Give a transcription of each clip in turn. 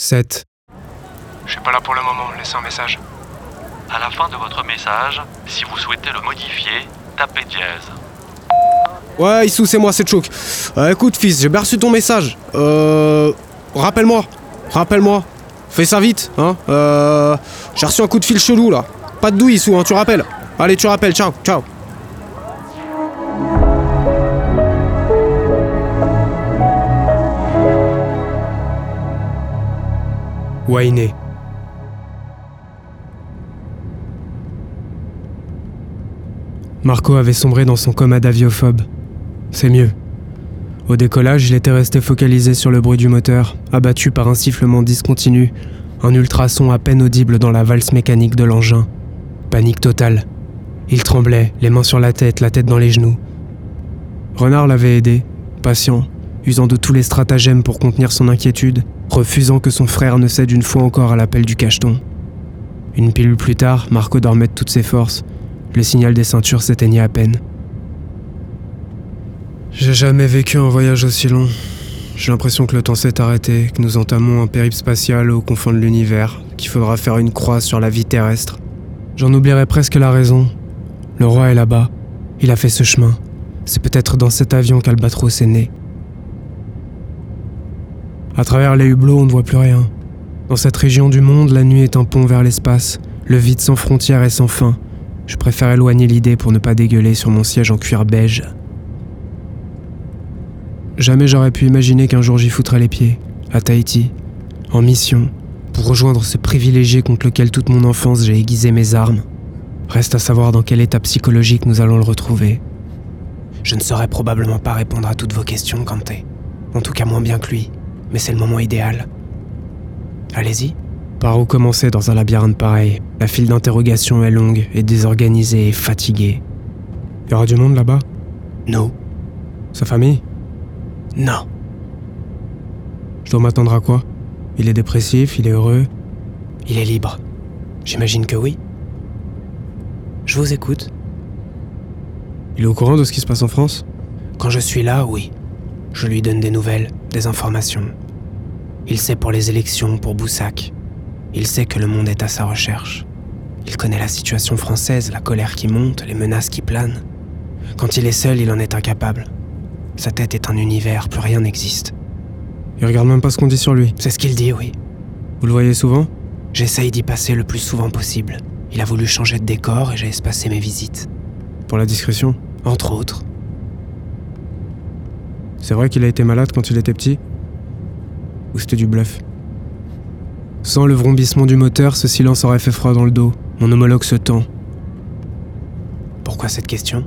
7. Je suis pas là pour le moment, laissez un message. À la fin de votre message, si vous souhaitez le modifier, tapez dièse. Ouais, Issou, c'est moi, c'est Chouk. Euh, écoute, fils, j'ai bien reçu ton message. Euh. Rappelle-moi. Rappelle-moi. Fais ça vite, hein. Euh. J'ai reçu un coup de fil chelou, là. Pas de douille, Issou, hein, tu rappelles. Allez, tu rappelles, ciao, ciao. Marco avait sombré dans son coma d'aviophobe. C'est mieux. Au décollage, il était resté focalisé sur le bruit du moteur, abattu par un sifflement discontinu, un ultrason à peine audible dans la valse mécanique de l'engin. Panique totale. Il tremblait, les mains sur la tête, la tête dans les genoux. Renard l'avait aidé, patient, usant de tous les stratagèmes pour contenir son inquiétude, refusant que son frère ne cède une fois encore à l'appel du cacheton. Une pilule plus tard, Marco dormait de toutes ses forces. Le signal des ceintures s'éteignait à peine. J'ai jamais vécu un voyage aussi long. J'ai l'impression que le temps s'est arrêté, que nous entamons un périple spatial aux confins de l'univers, qu'il faudra faire une croix sur la vie terrestre. J'en oublierais presque la raison. Le roi est là-bas. Il a fait ce chemin. C'est peut-être dans cet avion qu'Albatros est né. À travers les hublots, on ne voit plus rien. Dans cette région du monde, la nuit est un pont vers l'espace, le vide sans frontières et sans fin. Je préfère éloigner l'idée pour ne pas dégueuler sur mon siège en cuir beige. Jamais j'aurais pu imaginer qu'un jour j'y foutrais les pieds, à Tahiti, en mission, pour rejoindre ce privilégié contre lequel toute mon enfance j'ai aiguisé mes armes. Reste à savoir dans quel état psychologique nous allons le retrouver. Je ne saurais probablement pas répondre à toutes vos questions, Kanté. En tout cas moins bien que lui, mais c'est le moment idéal. Allez-y. Par où commencer dans un labyrinthe pareil? La file d'interrogation est longue et désorganisée et fatiguée. Y aura du monde là-bas? Non. Sa famille? Non. Je dois m'attendre à quoi? Il est dépressif, il est heureux? Il est libre. J'imagine que oui. Je vous écoute. Il est au courant de ce qui se passe en France? Quand je suis là, oui. Je lui donne des nouvelles, des informations. Il sait pour les élections, pour Boussac. Il sait que le monde est à sa recherche. Il connaît la situation française, la colère qui monte, les menaces qui planent. Quand il est seul, il en est incapable. Sa tête est un univers, plus rien n'existe. Il regarde même pas ce qu'on dit sur lui. C'est ce qu'il dit, oui. Vous le voyez souvent? J'essaye d'y passer le plus souvent possible. Il a voulu changer de décor et j'ai espacé mes visites. Pour la discrétion? Entre autres. C'est vrai qu'il a été malade quand il était petit Ou c'était du bluff Sans le vrombissement du moteur, ce silence aurait fait froid dans le dos. Mon homologue se tend. Pourquoi cette question?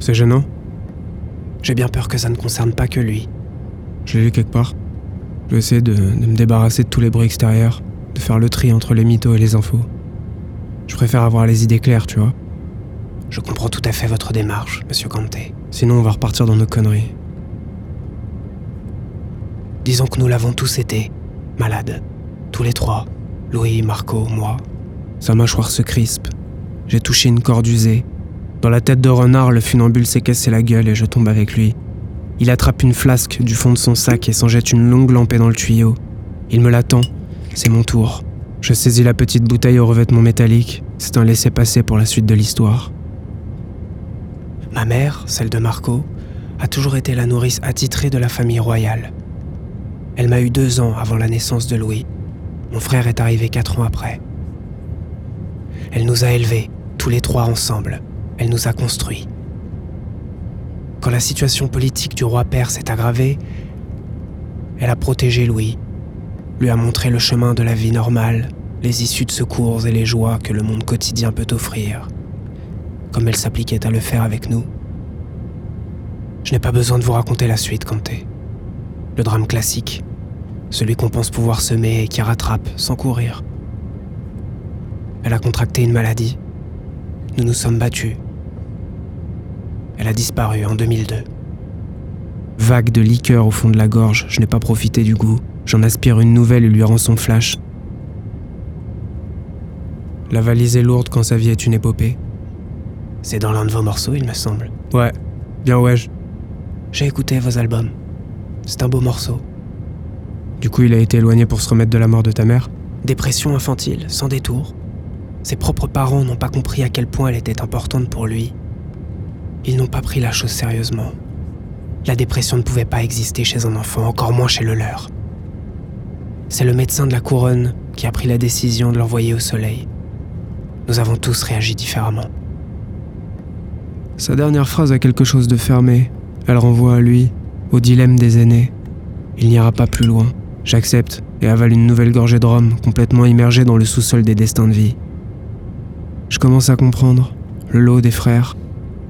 C'est gênant? J'ai bien peur que ça ne concerne pas que lui. Je l'ai lu quelque part. Je vais essayer de, me débarrasser de tous les bruits extérieurs, de faire le tri entre les mythos et les infos. Je préfère avoir les idées claires, tu vois. Je comprends tout à fait votre démarche, monsieur Kanté. Sinon, on va repartir dans nos conneries. Disons que nous l'avons tous été, malades. Tous les trois. Louis, Marco, moi. Sa mâchoire se crispe. J'ai touché une corde usée. Dans la tête de renard, le funambule s'est cassé la gueule et je tombe avec lui. Il attrape une flasque du fond de son sac et s'en jette une longue lampée dans le tuyau. Il me l'attend. C'est mon tour. Je saisis la petite bouteille au revêtement métallique. C'est un laissez-passer pour la suite de l'histoire. Ma mère, celle de Marco, a toujours été la nourrice attitrée de la famille royale. Elle m'a eu deux ans avant la naissance de Louis. Mon frère est arrivé quatre ans après. Elle nous a élevés, tous les trois ensemble. Elle nous a construits. Quand la situation politique du roi père s'est aggravée, elle a protégé Louis, lui a montré le chemin de la vie normale, les issues de secours et les joies que le monde quotidien peut offrir, comme elle s'appliquait à le faire avec nous. Je n'ai pas besoin de vous raconter la suite, Kanté. Le drame classique, celui qu'on pense pouvoir semer et qui rattrape sans courir. Elle a contracté une maladie. Nous nous sommes battus. Elle a disparu en 2002. Vague de liqueur au fond de la gorge, je n'ai pas profité du goût. J'en aspire une nouvelle et lui rends son flash. La valise est lourde quand sa vie est une épopée. C'est dans l'un de vos morceaux, il me semble. Ouais, bien ouais. J'ai écouté vos albums. C'est un beau morceau. Du coup, il a été éloigné pour se remettre de la mort de ta mère Dépression infantile, sans détour. Ses propres parents n'ont pas compris à quel point elle était importante pour lui. Ils n'ont pas pris la chose sérieusement. La dépression ne pouvait pas exister chez un enfant, encore moins chez le leur. C'est le médecin de la couronne qui a pris la décision de l'envoyer au soleil. Nous avons tous réagi différemment. Sa dernière phrase a quelque chose de fermé. Elle renvoie à lui, au dilemme des aînés. Il n'ira pas plus loin. J'accepte et avale une nouvelle gorgée de rhum, complètement immergée dans le sous-sol des destins de vie. Je commence à comprendre le lot des frères,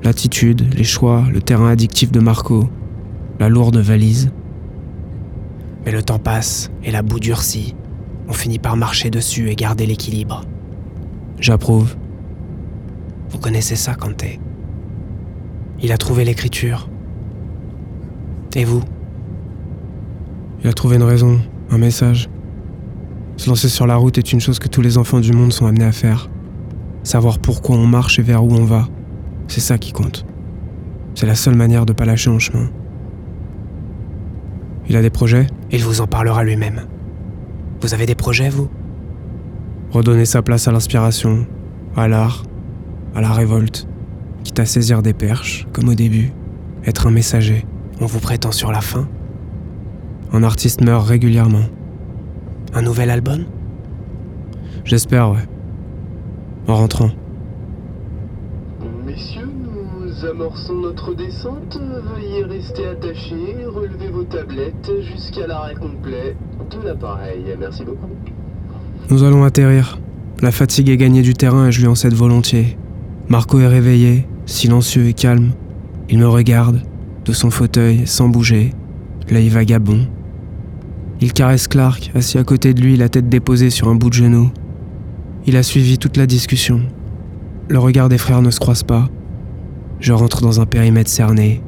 l'attitude, les choix, le terrain addictif de Marco, la lourde valise. Mais le temps passe et la boue durcit. On finit par marcher dessus et garder l'équilibre. J'approuve. Vous connaissez ça, Kanté Il a trouvé l'écriture. Et vous? Il a trouvé une raison, un message. Se lancer sur la route est une chose que tous les enfants du monde sont amenés à faire. Savoir pourquoi on marche et vers où on va, c'est ça qui compte. C'est la seule manière de pas lâcher en chemin. Il a des projets? Il vous en parlera lui-même. Vous avez des projets, vous? Redonner sa place à l'inspiration, à l'art, à la révolte, quitte à saisir des perches, comme au début, être un messager. On vous prétend sur la fin? Un artiste meurt régulièrement. Un nouvel album? J'espère, ouais. En rentrant. Messieurs, nous amorçons notre descente. Veuillez rester attachés, relevez vos tablettes jusqu'à l'arrêt complet de l'appareil. Merci beaucoup. Nous allons atterrir. La fatigue est gagnée du terrain et je lui en cède volontiers. Marco est réveillé, silencieux et calme. Il me regarde, de son fauteuil, sans bouger, l'œil vagabond. Il caresse Clark, assis à côté de lui, la tête déposée sur un bout de genou. Il a suivi toute la discussion. Le regard des frères ne se croise pas. Je rentre dans un périmètre cerné.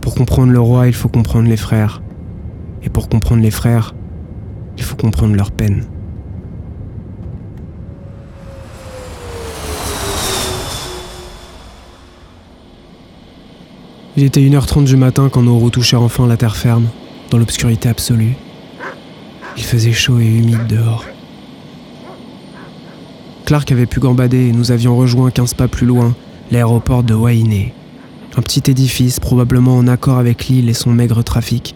Pour comprendre le roi, il faut comprendre les frères. Et pour comprendre les frères, il faut comprendre leur peine. Il était 1h30 du matin quand nos roues touchèrent enfin la terre ferme, dans l'obscurité absolue. Il faisait chaud et humide dehors. Clark avait pu gambader et nous avions rejoint 15 pas plus loin l'aéroport de Wainé. Un petit édifice probablement en accord avec l'île et son maigre trafic.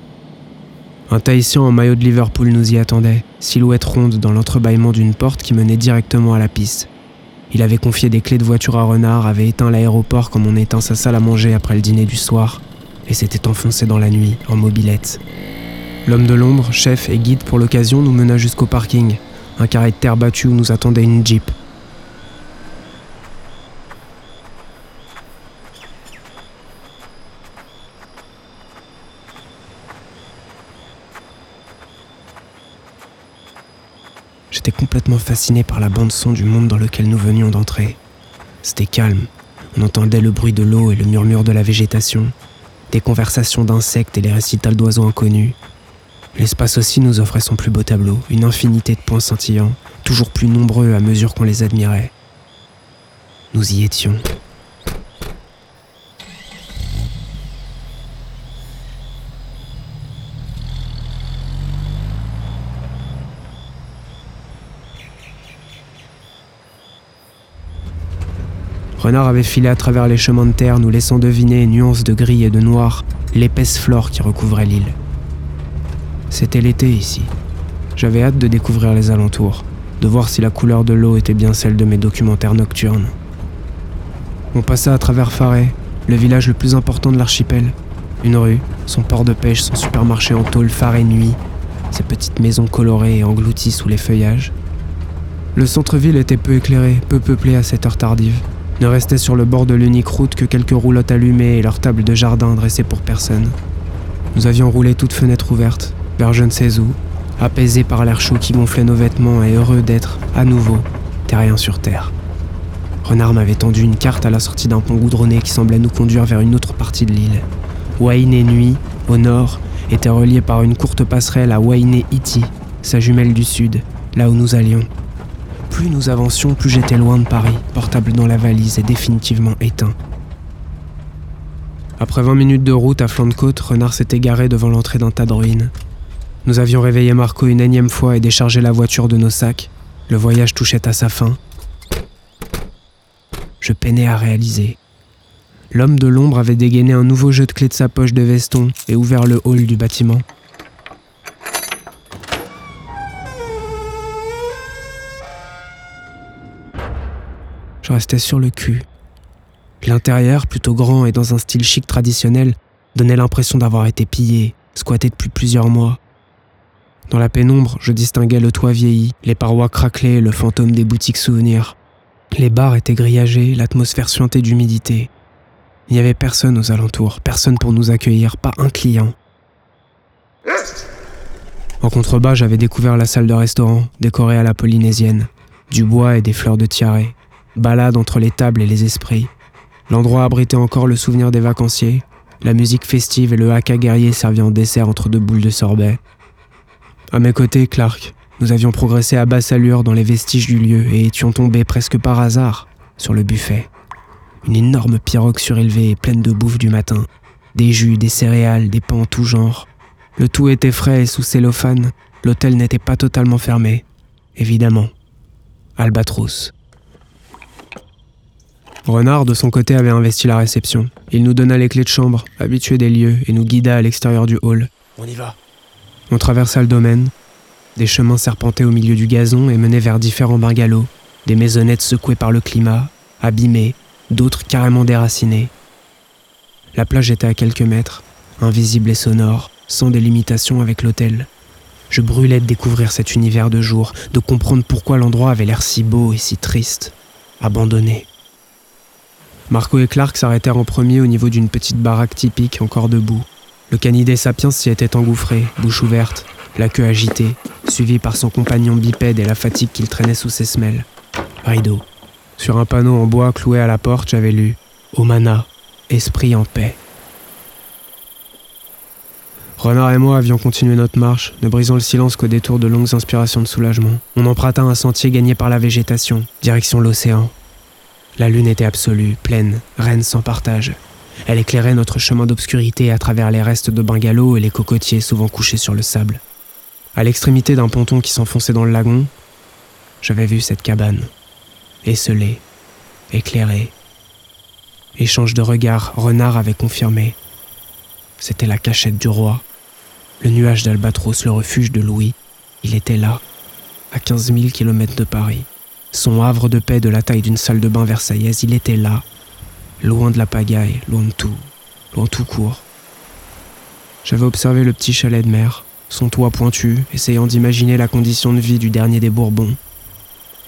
Un Tahitien en maillot de Liverpool nous y attendait, silhouette ronde dans l'entrebâillement d'une porte qui menait directement à la piste. Il avait confié des clés de voiture à Renard, avait éteint l'aéroport comme on éteint sa salle à manger après le dîner du soir, et s'était enfoncé dans la nuit, en mobilette. L'homme de l'ombre, chef et guide pour l'occasion, nous mena jusqu'au parking, un carré de terre battue où nous attendait une Jeep. J'étais complètement fasciné par la bande-son du monde dans lequel nous venions d'entrer. C'était calme. On entendait le bruit de l'eau et le murmure de la végétation, des conversations d'insectes et les récitals d'oiseaux inconnus. L'espace aussi nous offrait son plus beau tableau, une infinité de points scintillants, toujours plus nombreux à mesure qu'on les admirait. Nous y étions. Renard avait filé à travers les chemins de terre, nous laissant deviner, nuances de gris et de noir, l'épaisse flore qui recouvrait l'île. C'était l'été ici. J'avais hâte de découvrir les alentours, de voir si la couleur de l'eau était bien celle de mes documentaires nocturnes. On passa à travers Faray, le village le plus important de l'archipel. Une rue, son port de pêche, son supermarché en tôle et nuit, ses petites maisons colorées et englouties sous les feuillages. Le centre-ville était peu éclairé, peu peuplé à cette heure tardive. Ne restait sur le bord de l'unique route que quelques roulottes allumées et leur table de jardin dressée pour personne. Nous avions roulé toutes fenêtres ouvertes, vers je ne sais où, apaisés par l'air chaud qui gonflait nos vêtements et heureux d'être, à nouveau, terriens sur terre. Renard m'avait tendu une carte à la sortie d'un pont goudronné qui semblait nous conduire vers une autre partie de l'île. Wainé Nuit, au nord, était relié par une courte passerelle à Wainé Iti, sa jumelle du sud, là où nous allions. Plus nous avancions, plus j'étais loin de Paris, portable dans la valise et définitivement éteint. Après 20 minutes de route à flanc de côte, Renard s'était garé devant l'entrée d'un tas de ruines. Nous avions réveillé Marco une énième fois et déchargé la voiture de nos sacs. Le voyage touchait à sa fin. Je peinais à réaliser. L'homme de l'ombre avait dégainé un nouveau jeu de clés de sa poche de veston et ouvert le hall du bâtiment. Je restais sur le cul. L'intérieur, plutôt grand et dans un style chic traditionnel, donnait l'impression d'avoir été pillé, squatté depuis plusieurs mois. Dans la pénombre, je distinguais le toit vieilli, les parois craquelées, le fantôme des boutiques souvenirs. Les bars étaient grillagés, l'atmosphère suintée d'humidité. Il n'y avait personne aux alentours, personne pour nous accueillir, pas un client. En contrebas, j'avais découvert la salle de restaurant, décorée à la polynésienne. Du bois et des fleurs de tiare. Balade entre les tables et les esprits. L'endroit abritait encore le souvenir des vacanciers, la musique festive et le haka guerrier servi en dessert entre deux boules de sorbet. À mes côtés, Clark. Nous avions progressé à basse allure dans les vestiges du lieu et étions tombés presque par hasard sur le buffet. Une énorme pirogue surélevée et pleine de bouffe du matin. Des jus, des céréales, des pains tout genre. Le tout était frais et sous cellophane. L'hôtel n'était pas totalement fermé. Évidemment. Albatros. Renard, de son côté, avait investi la réception. Il nous donna les clés de chambre, habitué des lieux, et nous guida à l'extérieur du hall. On y va. On traversa le domaine. Des chemins serpentaient au milieu du gazon et menaient vers différents bungalows. Des maisonnettes secouées par le climat, abîmées, d'autres carrément déracinées. La plage était à quelques mètres, invisible et sonore, sans délimitation avec l'hôtel. Je brûlais de découvrir cet univers de jour, de comprendre pourquoi l'endroit avait l'air si beau et si triste, abandonné. Marco et Clark s'arrêtèrent en premier au niveau d'une petite baraque typique encore debout. Le canidé sapiens s'y était engouffré, bouche ouverte, la queue agitée, suivi par son compagnon bipède et la fatigue qu'il traînait sous ses semelles. Rideau. Sur un panneau en bois cloué à la porte, j'avais lu Omana, esprit en paix. Renard et moi avions continué notre marche, ne brisant le silence qu'au détour de longues inspirations de soulagement. On emprunta un sentier gagné par la végétation, direction l'océan. La lune était absolue, pleine, reine sans partage. Elle éclairait notre chemin d'obscurité à travers les restes de bungalows et les cocotiers souvent couchés sur le sable. À l'extrémité d'un ponton qui s'enfonçait dans le lagon, j'avais vu cette cabane, esselée, éclairée. Échange de regards, Renard avait confirmé. C'était la cachette du roi. Le nuage d'Albatros, le refuge de Louis, il était là, à 15 000 kilomètres de Paris. Son havre de paix de la taille d'une salle de bain versaillaise, il était là, loin de la pagaille, loin de tout, loin tout court. J'avais observé le petit chalet de mer, son toit pointu, essayant d'imaginer la condition de vie du dernier des Bourbons.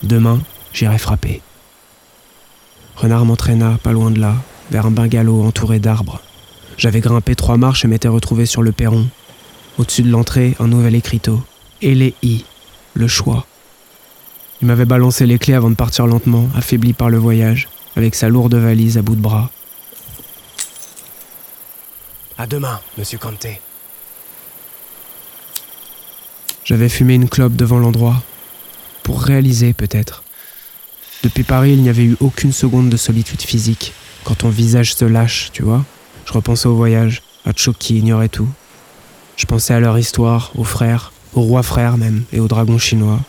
Demain, j'irai frapper. Renard m'entraîna, pas loin de là, vers un bungalow entouré d'arbres. J'avais grimpé trois marches et m'étais retrouvé sur le perron. Au-dessus de l'entrée, un nouvel écriteau. Les i, le choix. Il m'avait balancé les clés avant de partir lentement, affaibli par le voyage, avec sa lourde valise à bout de bras. À demain, monsieur Kanté. J'avais fumé une clope devant l'endroit, pour réaliser peut-être. Depuis Paris, il n'y avait eu aucune seconde de solitude physique, quand ton visage se lâche, tu vois. Je repensais au voyage, à Tchok qui ignorait tout. Je pensais à leur histoire, aux frères, aux rois frères même, et aux dragons chinois.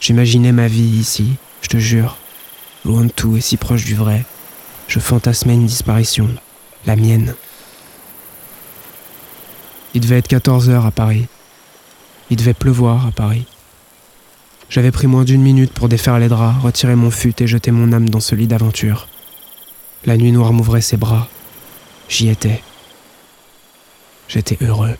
J'imaginais ma vie ici, je te jure, loin de tout et si proche du vrai. Je fantasmais une disparition, la mienne. Il devait être 14 heures à Paris. Il devait pleuvoir à Paris. J'avais pris moins d'une minute pour défaire les draps, retirer mon fut et jeter mon âme dans ce lit d'aventure. La nuit noire m'ouvrait ses bras. J'y étais. J'étais heureux.